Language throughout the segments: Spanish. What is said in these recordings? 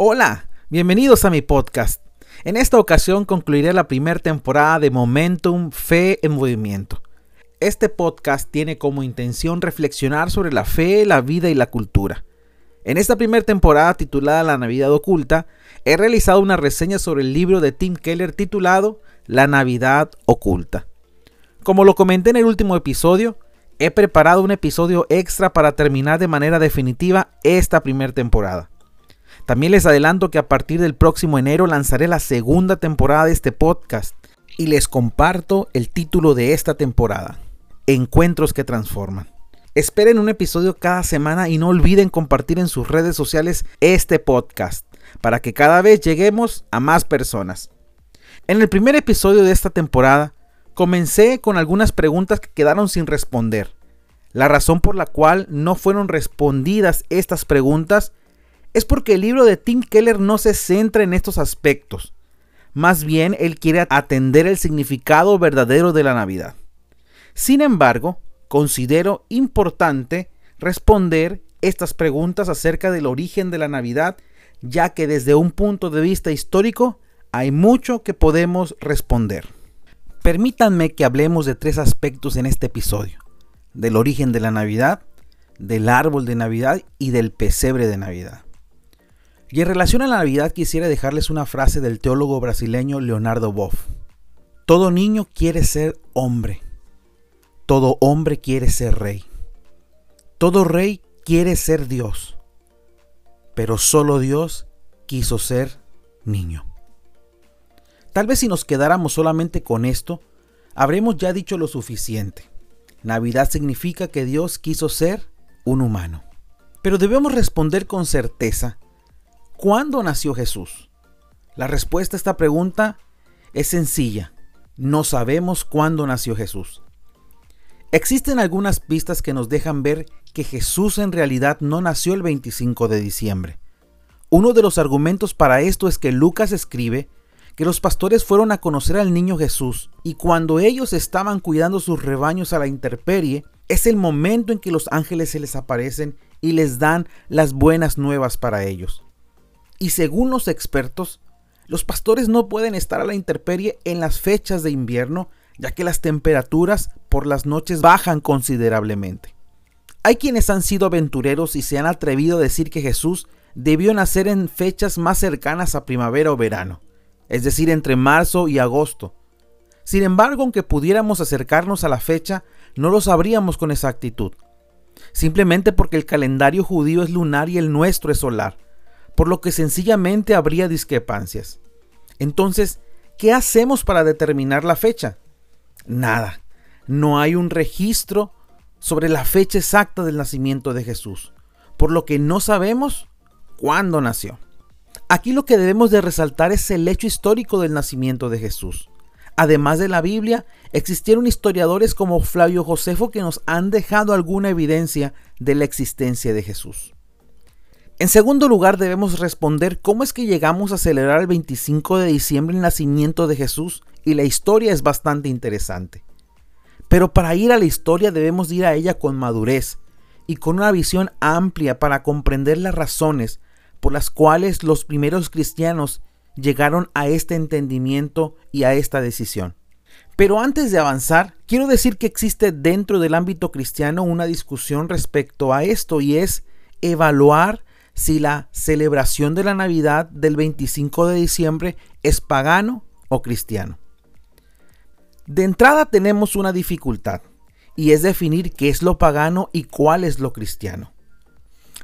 Hola, bienvenidos a mi podcast. En esta ocasión concluiré la primera temporada de Momentum Fe en Movimiento. Este podcast tiene como intención reflexionar sobre la fe, la vida y la cultura. En esta primera temporada titulada La Navidad Oculta, he realizado una reseña sobre el libro de Tim Keller titulado La Navidad Oculta. Como lo comenté en el último episodio, he preparado un episodio extra para terminar de manera definitiva esta primera temporada. También les adelanto que a partir del próximo enero lanzaré la segunda temporada de este podcast y les comparto el título de esta temporada, Encuentros que Transforman. Esperen un episodio cada semana y no olviden compartir en sus redes sociales este podcast para que cada vez lleguemos a más personas. En el primer episodio de esta temporada comencé con algunas preguntas que quedaron sin responder. La razón por la cual no fueron respondidas estas preguntas es porque el libro de Tim Keller no se centra en estos aspectos. Más bien, él quiere atender el significado verdadero de la Navidad. Sin embargo, considero importante responder estas preguntas acerca del origen de la Navidad, ya que desde un punto de vista histórico hay mucho que podemos responder. Permítanme que hablemos de tres aspectos en este episodio. Del origen de la Navidad, del árbol de Navidad y del pesebre de Navidad. Y en relación a la Navidad quisiera dejarles una frase del teólogo brasileño Leonardo Boff. Todo niño quiere ser hombre. Todo hombre quiere ser rey. Todo rey quiere ser Dios. Pero solo Dios quiso ser niño. Tal vez si nos quedáramos solamente con esto, habremos ya dicho lo suficiente. Navidad significa que Dios quiso ser un humano. Pero debemos responder con certeza ¿Cuándo nació Jesús? La respuesta a esta pregunta es sencilla. No sabemos cuándo nació Jesús. Existen algunas pistas que nos dejan ver que Jesús en realidad no nació el 25 de diciembre. Uno de los argumentos para esto es que Lucas escribe que los pastores fueron a conocer al niño Jesús y cuando ellos estaban cuidando sus rebaños a la intemperie, es el momento en que los ángeles se les aparecen y les dan las buenas nuevas para ellos. Y según los expertos, los pastores no pueden estar a la intemperie en las fechas de invierno, ya que las temperaturas por las noches bajan considerablemente. Hay quienes han sido aventureros y se han atrevido a decir que Jesús debió nacer en fechas más cercanas a primavera o verano, es decir, entre marzo y agosto. Sin embargo, aunque pudiéramos acercarnos a la fecha, no lo sabríamos con exactitud, simplemente porque el calendario judío es lunar y el nuestro es solar por lo que sencillamente habría discrepancias. Entonces, ¿qué hacemos para determinar la fecha? Nada. No hay un registro sobre la fecha exacta del nacimiento de Jesús, por lo que no sabemos cuándo nació. Aquí lo que debemos de resaltar es el hecho histórico del nacimiento de Jesús. Además de la Biblia, existieron historiadores como Flavio Josefo que nos han dejado alguna evidencia de la existencia de Jesús. En segundo lugar, debemos responder cómo es que llegamos a celebrar el 25 de diciembre el nacimiento de Jesús y la historia es bastante interesante. Pero para ir a la historia debemos ir a ella con madurez y con una visión amplia para comprender las razones por las cuales los primeros cristianos llegaron a este entendimiento y a esta decisión. Pero antes de avanzar, quiero decir que existe dentro del ámbito cristiano una discusión respecto a esto y es evaluar si la celebración de la Navidad del 25 de diciembre es pagano o cristiano. De entrada tenemos una dificultad y es definir qué es lo pagano y cuál es lo cristiano.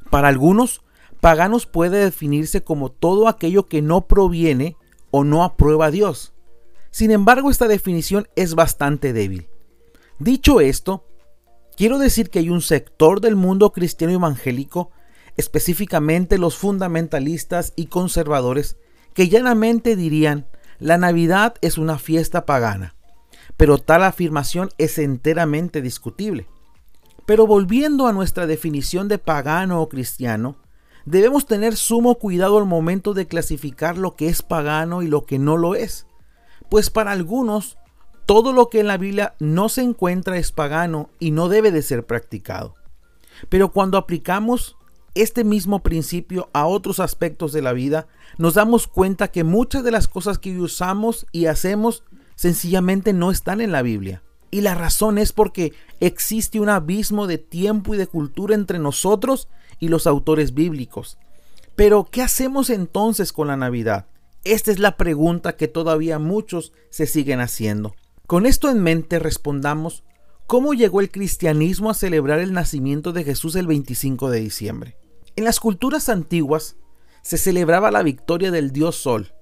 Para algunos, paganos puede definirse como todo aquello que no proviene o no aprueba a Dios. Sin embargo, esta definición es bastante débil. Dicho esto, quiero decir que hay un sector del mundo cristiano evangélico específicamente los fundamentalistas y conservadores, que llanamente dirían, la Navidad es una fiesta pagana, pero tal afirmación es enteramente discutible. Pero volviendo a nuestra definición de pagano o cristiano, debemos tener sumo cuidado al momento de clasificar lo que es pagano y lo que no lo es, pues para algunos todo lo que en la Biblia no se encuentra es pagano y no debe de ser practicado. Pero cuando aplicamos este mismo principio a otros aspectos de la vida, nos damos cuenta que muchas de las cosas que usamos y hacemos sencillamente no están en la Biblia. Y la razón es porque existe un abismo de tiempo y de cultura entre nosotros y los autores bíblicos. Pero, ¿qué hacemos entonces con la Navidad? Esta es la pregunta que todavía muchos se siguen haciendo. Con esto en mente respondamos, ¿cómo llegó el cristianismo a celebrar el nacimiento de Jesús el 25 de diciembre? En las culturas antiguas se celebraba la victoria del dios Sol,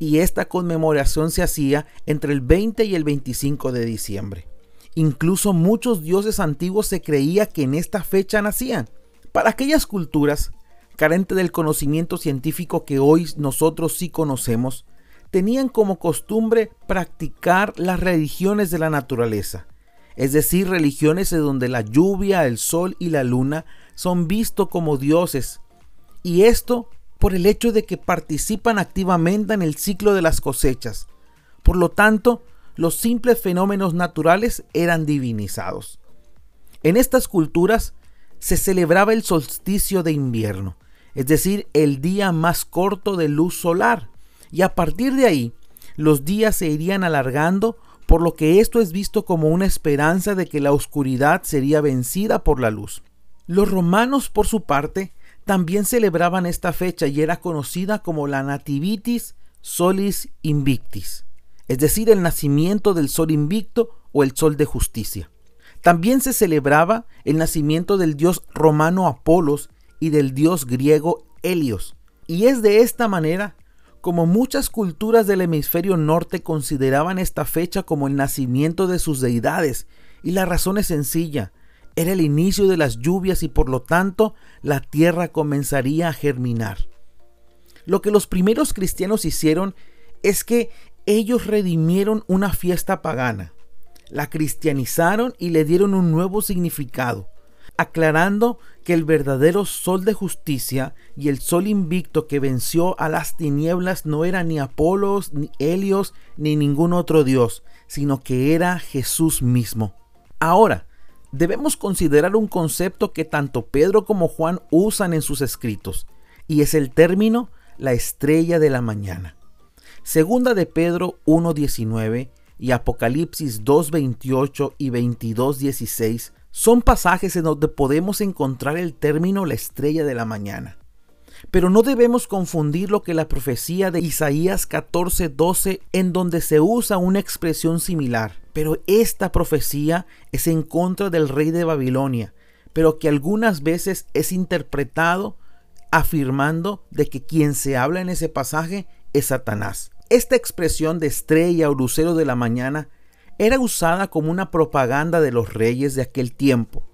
y esta conmemoración se hacía entre el 20 y el 25 de diciembre. Incluso muchos dioses antiguos se creía que en esta fecha nacían. Para aquellas culturas, carentes del conocimiento científico que hoy nosotros sí conocemos, tenían como costumbre practicar las religiones de la naturaleza, es decir, religiones en donde la lluvia, el sol y la luna son vistos como dioses, y esto por el hecho de que participan activamente en el ciclo de las cosechas. Por lo tanto, los simples fenómenos naturales eran divinizados. En estas culturas se celebraba el solsticio de invierno, es decir, el día más corto de luz solar, y a partir de ahí los días se irían alargando, por lo que esto es visto como una esperanza de que la oscuridad sería vencida por la luz. Los romanos, por su parte, también celebraban esta fecha y era conocida como la Nativitis Solis Invictis, es decir, el nacimiento del sol invicto o el sol de justicia. También se celebraba el nacimiento del dios romano Apolos y del dios griego Helios. Y es de esta manera como muchas culturas del hemisferio norte consideraban esta fecha como el nacimiento de sus deidades. Y la razón es sencilla, era el inicio de las lluvias y por lo tanto la tierra comenzaría a germinar. Lo que los primeros cristianos hicieron es que ellos redimieron una fiesta pagana, la cristianizaron y le dieron un nuevo significado, aclarando que el verdadero sol de justicia y el sol invicto que venció a las tinieblas no era ni Apolos, ni Helios, ni ningún otro dios, sino que era Jesús mismo. Ahora, debemos considerar un concepto que tanto Pedro como Juan usan en sus escritos, y es el término la estrella de la mañana. Segunda de Pedro 1.19 y Apocalipsis 2.28 y 22.16 son pasajes en donde podemos encontrar el término la estrella de la mañana. Pero no debemos confundir lo que la profecía de Isaías 14:12 en donde se usa una expresión similar. Pero esta profecía es en contra del rey de Babilonia, pero que algunas veces es interpretado afirmando de que quien se habla en ese pasaje es Satanás. Esta expresión de estrella o lucero de la mañana era usada como una propaganda de los reyes de aquel tiempo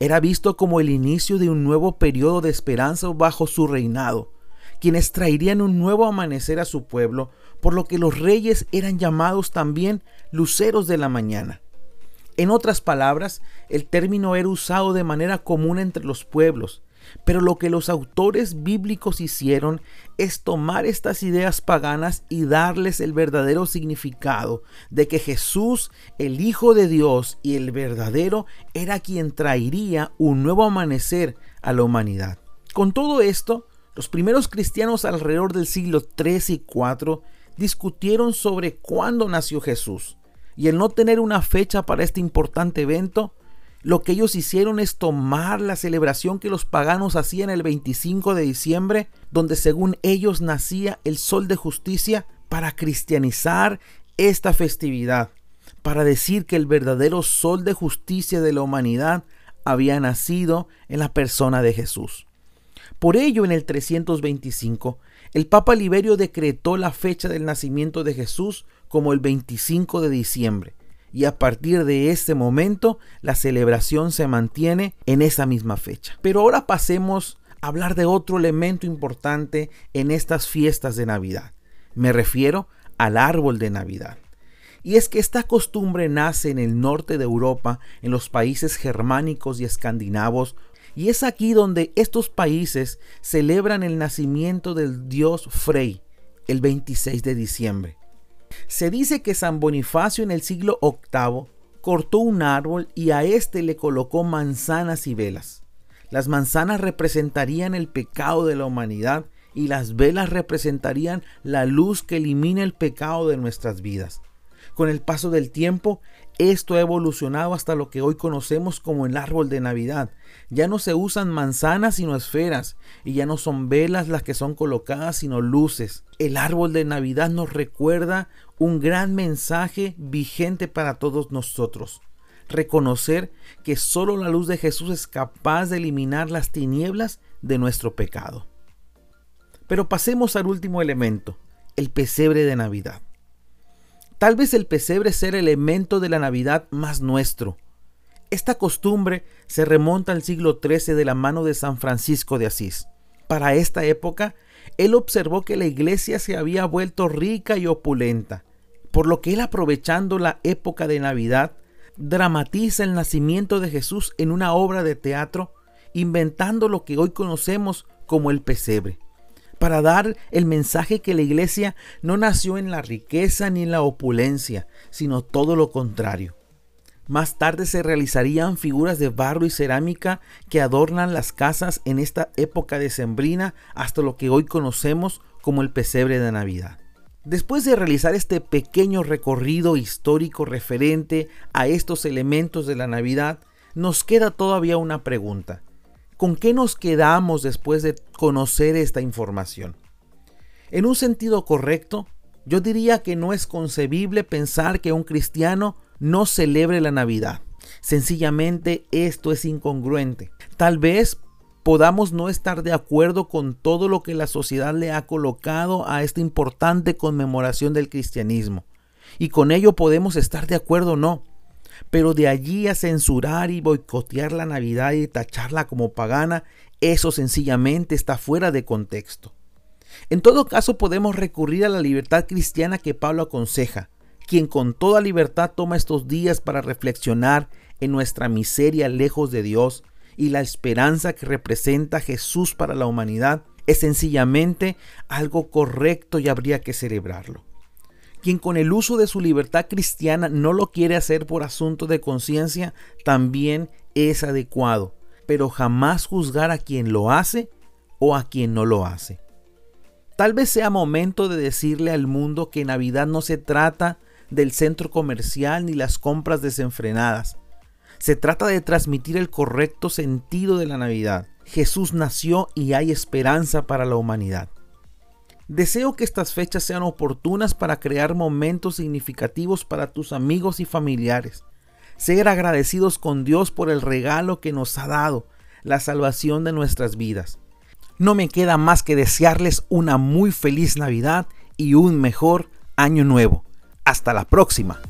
era visto como el inicio de un nuevo periodo de esperanza bajo su reinado, quienes traerían un nuevo amanecer a su pueblo, por lo que los reyes eran llamados también luceros de la mañana. En otras palabras, el término era usado de manera común entre los pueblos, pero lo que los autores bíblicos hicieron es tomar estas ideas paganas y darles el verdadero significado de que Jesús, el Hijo de Dios y el verdadero, era quien traería un nuevo amanecer a la humanidad. Con todo esto, los primeros cristianos alrededor del siglo 3 y 4 discutieron sobre cuándo nació Jesús, y el no tener una fecha para este importante evento lo que ellos hicieron es tomar la celebración que los paganos hacían el 25 de diciembre, donde según ellos nacía el sol de justicia, para cristianizar esta festividad, para decir que el verdadero sol de justicia de la humanidad había nacido en la persona de Jesús. Por ello, en el 325, el Papa Liberio decretó la fecha del nacimiento de Jesús como el 25 de diciembre, y a partir de ese momento la celebración se mantiene en esa misma fecha. Pero ahora pasemos a hablar de otro elemento importante en estas fiestas de Navidad. Me refiero al árbol de Navidad. Y es que esta costumbre nace en el norte de Europa, en los países germánicos y escandinavos, y es aquí donde estos países celebran el nacimiento del dios Frey, el 26 de diciembre. Se dice que San Bonifacio en el siglo VIII cortó un árbol y a éste le colocó manzanas y velas. Las manzanas representarían el pecado de la humanidad y las velas representarían la luz que elimina el pecado de nuestras vidas. Con el paso del tiempo, esto ha evolucionado hasta lo que hoy conocemos como el árbol de Navidad. Ya no se usan manzanas sino esferas, y ya no son velas las que son colocadas sino luces. El árbol de Navidad nos recuerda un gran mensaje vigente para todos nosotros. Reconocer que solo la luz de Jesús es capaz de eliminar las tinieblas de nuestro pecado. Pero pasemos al último elemento, el pesebre de Navidad. Tal vez el pesebre sea el elemento de la Navidad más nuestro. Esta costumbre se remonta al siglo XIII de la mano de San Francisco de Asís. Para esta época, él observó que la iglesia se había vuelto rica y opulenta, por lo que él aprovechando la época de Navidad, dramatiza el nacimiento de Jesús en una obra de teatro, inventando lo que hoy conocemos como el pesebre para dar el mensaje que la iglesia no nació en la riqueza ni en la opulencia, sino todo lo contrario. Más tarde se realizarían figuras de barro y cerámica que adornan las casas en esta época decembrina hasta lo que hoy conocemos como el pesebre de Navidad. Después de realizar este pequeño recorrido histórico referente a estos elementos de la Navidad, nos queda todavía una pregunta. ¿Con qué nos quedamos después de conocer esta información? En un sentido correcto, yo diría que no es concebible pensar que un cristiano no celebre la Navidad. Sencillamente esto es incongruente. Tal vez podamos no estar de acuerdo con todo lo que la sociedad le ha colocado a esta importante conmemoración del cristianismo. Y con ello podemos estar de acuerdo o no. Pero de allí a censurar y boicotear la Navidad y tacharla como pagana, eso sencillamente está fuera de contexto. En todo caso podemos recurrir a la libertad cristiana que Pablo aconseja, quien con toda libertad toma estos días para reflexionar en nuestra miseria lejos de Dios y la esperanza que representa Jesús para la humanidad es sencillamente algo correcto y habría que celebrarlo. Quien con el uso de su libertad cristiana no lo quiere hacer por asunto de conciencia, también es adecuado, pero jamás juzgar a quien lo hace o a quien no lo hace. Tal vez sea momento de decirle al mundo que Navidad no se trata del centro comercial ni las compras desenfrenadas. Se trata de transmitir el correcto sentido de la Navidad. Jesús nació y hay esperanza para la humanidad. Deseo que estas fechas sean oportunas para crear momentos significativos para tus amigos y familiares. Ser agradecidos con Dios por el regalo que nos ha dado, la salvación de nuestras vidas. No me queda más que desearles una muy feliz Navidad y un mejor año nuevo. Hasta la próxima.